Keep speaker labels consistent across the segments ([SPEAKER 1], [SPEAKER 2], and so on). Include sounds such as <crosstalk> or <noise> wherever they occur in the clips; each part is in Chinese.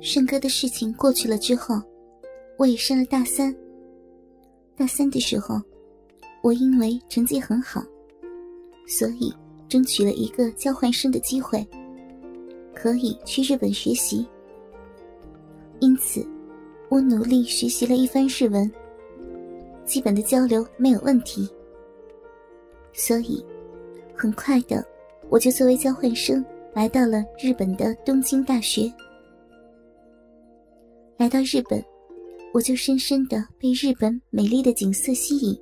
[SPEAKER 1] 顺哥的事情过去了之后，我也升了大三。大三的时候，我因为成绩很好，所以争取了一个交换生的机会，可以去日本学习。因此，我努力学习了一番日文，基本的交流没有问题。所以，很快的，我就作为交换生来到了日本的东京大学。来到日本。我就深深的被日本美丽的景色吸引，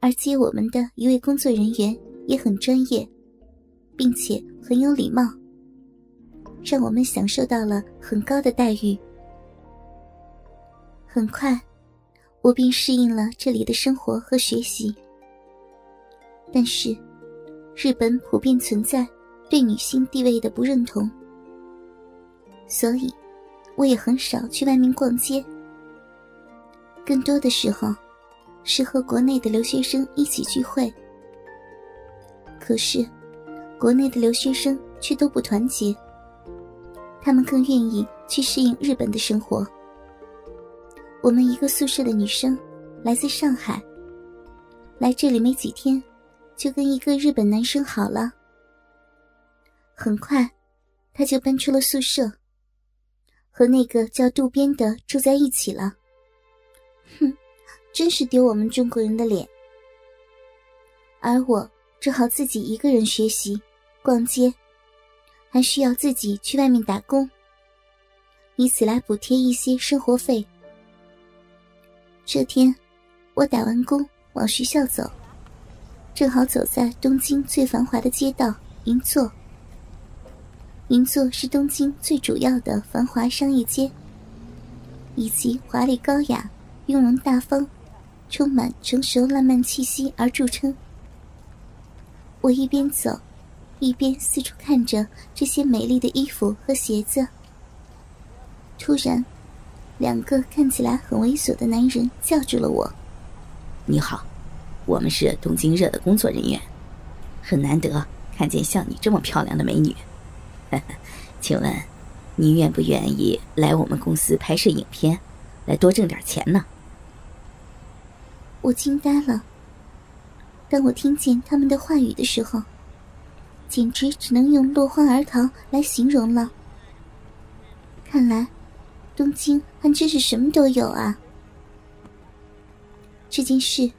[SPEAKER 1] 而接我们的一位工作人员也很专业，并且很有礼貌，让我们享受到了很高的待遇。很快，我便适应了这里的生活和学习。但是，日本普遍存在对女性地位的不认同，所以。我也很少去外面逛街，更多的时候是和国内的留学生一起聚会。可是，国内的留学生却都不团结，他们更愿意去适应日本的生活。我们一个宿舍的女生来自上海，来这里没几天，就跟一个日本男生好了。很快，他就搬出了宿舍。和那个叫渡边的住在一起了，哼，真是丢我们中国人的脸。而我只好自己一个人学习、逛街，还需要自己去外面打工，以此来补贴一些生活费。这天，我打完工往学校走，正好走在东京最繁华的街道银座。银座是东京最主要的繁华商业街，以及华丽高雅、雍容大方、充满成熟浪漫气息而著称。我一边走，一边四处看着这些美丽的衣服和鞋子。突然，两个看起来很猥琐的男人叫住了我：“
[SPEAKER 2] 你好，我们是东京热的工作人员，很难得看见像你这么漂亮的美女。” <laughs> 请问，您愿不愿意来我们公司拍摄影片，来多挣点钱呢？
[SPEAKER 1] 我惊呆了。当我听见他们的话语的时候，简直只能用落荒而逃来形容了。看来，东京还真是什么都有啊！这件事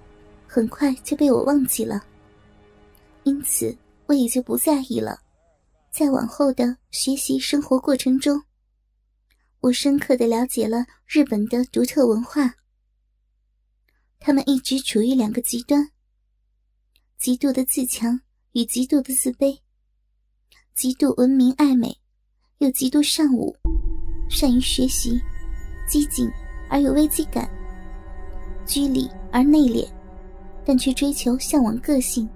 [SPEAKER 1] 很快就被我忘记了，因此我也就不在意了。在往后的学习生活过程中，我深刻的了解了日本的独特文化。他们一直处于两个极端：极度的自强与极度的自卑；极度文明爱美，又极度尚武，善于学习，机警而有危机感，拘礼而内敛，但却追求向往个性，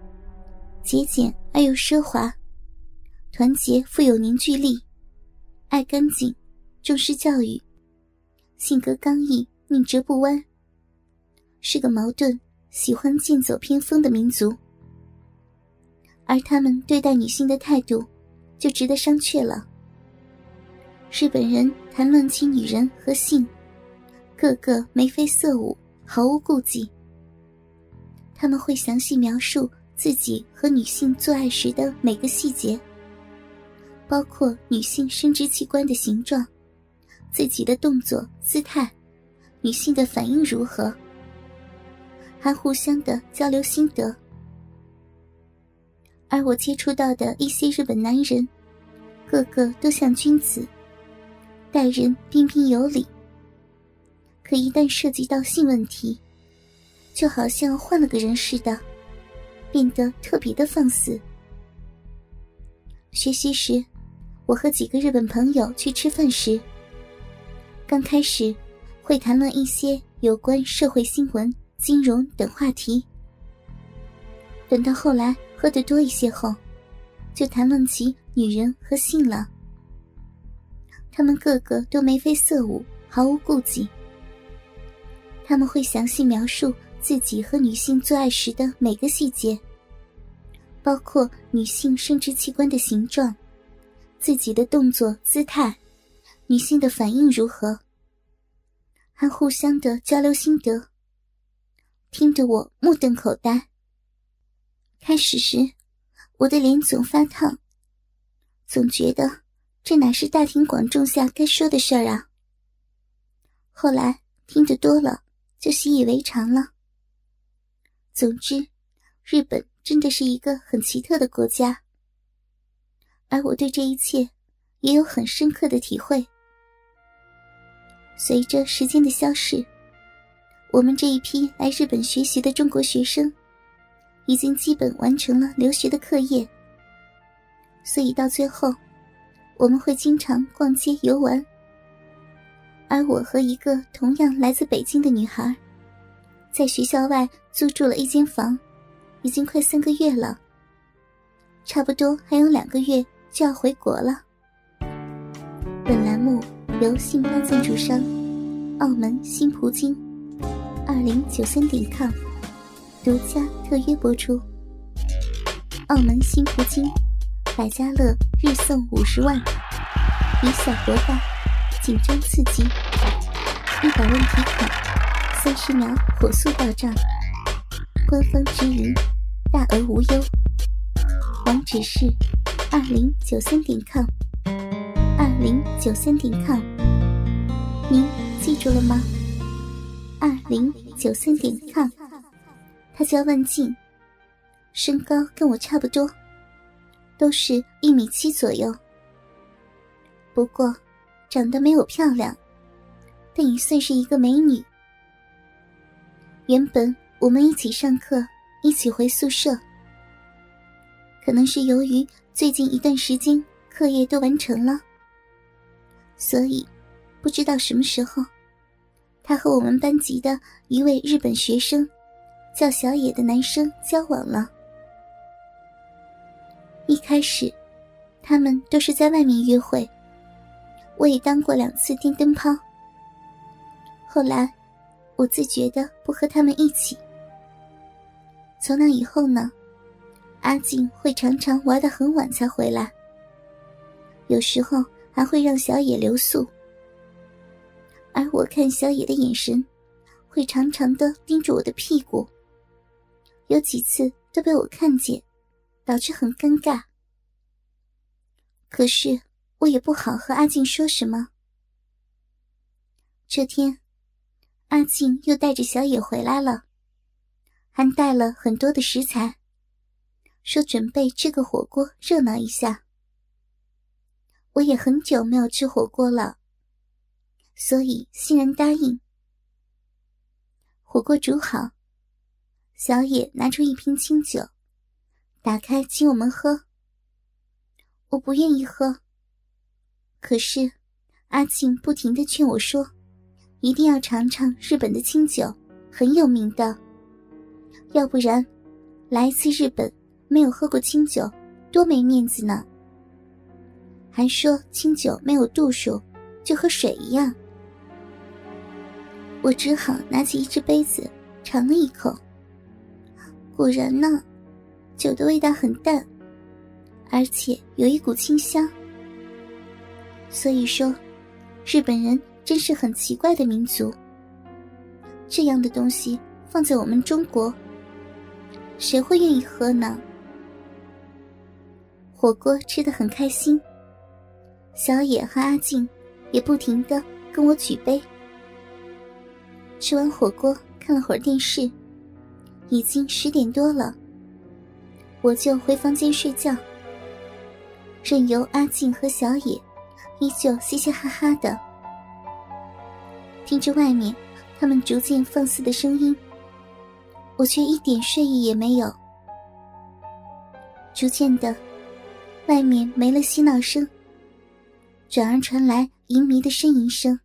[SPEAKER 1] 节俭而又奢华。团结富有凝聚力，爱干净，重视教育，性格刚毅，宁折不弯，是个矛盾、喜欢剑走偏锋的民族。而他们对待女性的态度，就值得商榷了。日本人谈论起女人和性，个个眉飞色舞，毫无顾忌。他们会详细描述自己和女性做爱时的每个细节。包括女性生殖器官的形状、自己的动作姿态、女性的反应如何，还互相的交流心得。而我接触到的一些日本男人，个个都像君子，待人彬彬有礼。可一旦涉及到性问题，就好像换了个人似的，变得特别的放肆。学习时。我和几个日本朋友去吃饭时，刚开始会谈论一些有关社会新闻、金融等话题。等到后来喝得多一些后，就谈论起女人和性了。他们个个都眉飞色舞，毫无顾忌。他们会详细描述自己和女性做爱时的每个细节，包括女性生殖器官的形状。自己的动作姿态，女性的反应如何，还互相的交流心得，听得我目瞪口呆。开始时，我的脸总发烫，总觉得这哪是大庭广众下该说的事儿啊。后来听得多了，就习以为常了。总之，日本真的是一个很奇特的国家。而我对这一切也有很深刻的体会。随着时间的消逝，我们这一批来日本学习的中国学生，已经基本完成了留学的课业。所以到最后，我们会经常逛街游玩。而我和一个同样来自北京的女孩，在学校外租住了一间房，已经快三个月了。差不多还有两个月。就要回国了。本栏目由信邦赞助商澳门新葡京二零九三点 com 独家特约播出。澳门新葡京百家乐日送五十万，以小博大，紧张刺激，一百问提款，三十秒火速到账，官方直营，大额无忧。网址是。二零九三点 com，二零九三点 com，您记住了吗？二零九三点 com，他叫万静，身高跟我差不多，都是一米七左右。不过长得没有漂亮，但也算是一个美女。原本我们一起上课，一起回宿舍，可能是由于。最近一段时间，课业都完成了，所以不知道什么时候，他和我们班级的一位日本学生，叫小野的男生交往了。一开始，他们都是在外面约会，我也当过两次电灯泡。后来，我自觉的不和他们一起。从那以后呢？阿静会常常玩得很晚才回来，有时候还会让小野留宿。而我看小野的眼神，会常常的盯着我的屁股，有几次都被我看见，导致很尴尬。可是我也不好和阿静说什么。这天，阿静又带着小野回来了，还带了很多的食材。说准备吃个火锅热闹一下，我也很久没有吃火锅了，所以欣然答应。火锅煮好，小野拿出一瓶清酒，打开请我们喝。我不愿意喝，可是阿庆不停的劝我说，一定要尝尝日本的清酒，很有名的，要不然来一次日本。没有喝过清酒，多没面子呢。还说清酒没有度数，就和水一样。我只好拿起一只杯子尝了一口，果然呢，酒的味道很淡，而且有一股清香。所以说，日本人真是很奇怪的民族。这样的东西放在我们中国，谁会愿意喝呢？火锅吃得很开心，小野和阿静也不停的跟我举杯。吃完火锅，看了会儿电视，已经十点多了，我就回房间睡觉，任由阿静和小野依旧嘻嘻哈哈的，听着外面他们逐渐放肆的声音，我却一点睡意也没有，逐渐的。外面没了嬉闹声，转而传来淫迷的呻吟声。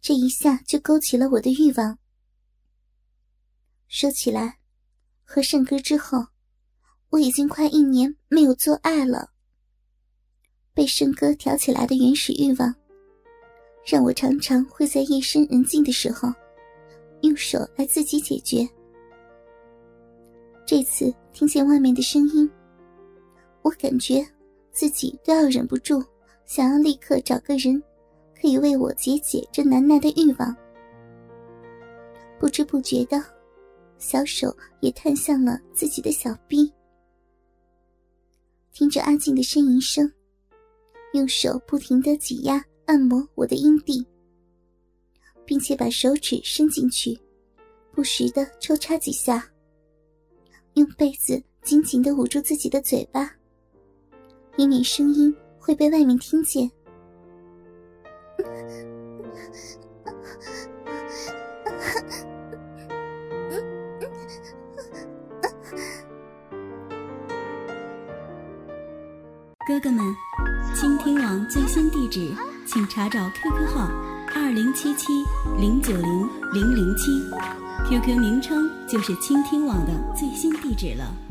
[SPEAKER 1] 这一下就勾起了我的欲望。说起来，和圣哥之后，我已经快一年没有做爱了。被圣哥挑起来的原始欲望，让我常常会在夜深人静的时候，用手来自己解决。这次听见外面的声音。我感觉自己都要忍不住，想要立刻找个人，可以为我解解这难耐的欲望。不知不觉的，小手也探向了自己的小臂。听着阿静的呻吟声，用手不停的挤压、按摩我的阴蒂，并且把手指伸进去，不时的抽插几下，用被子紧紧的捂住自己的嘴巴，以免声音会被外面听见。
[SPEAKER 3] 哥哥们，倾听网最新地址，请查找 QQ 号二零七七零九零零零七，QQ 名称就是倾听网的最新地址了。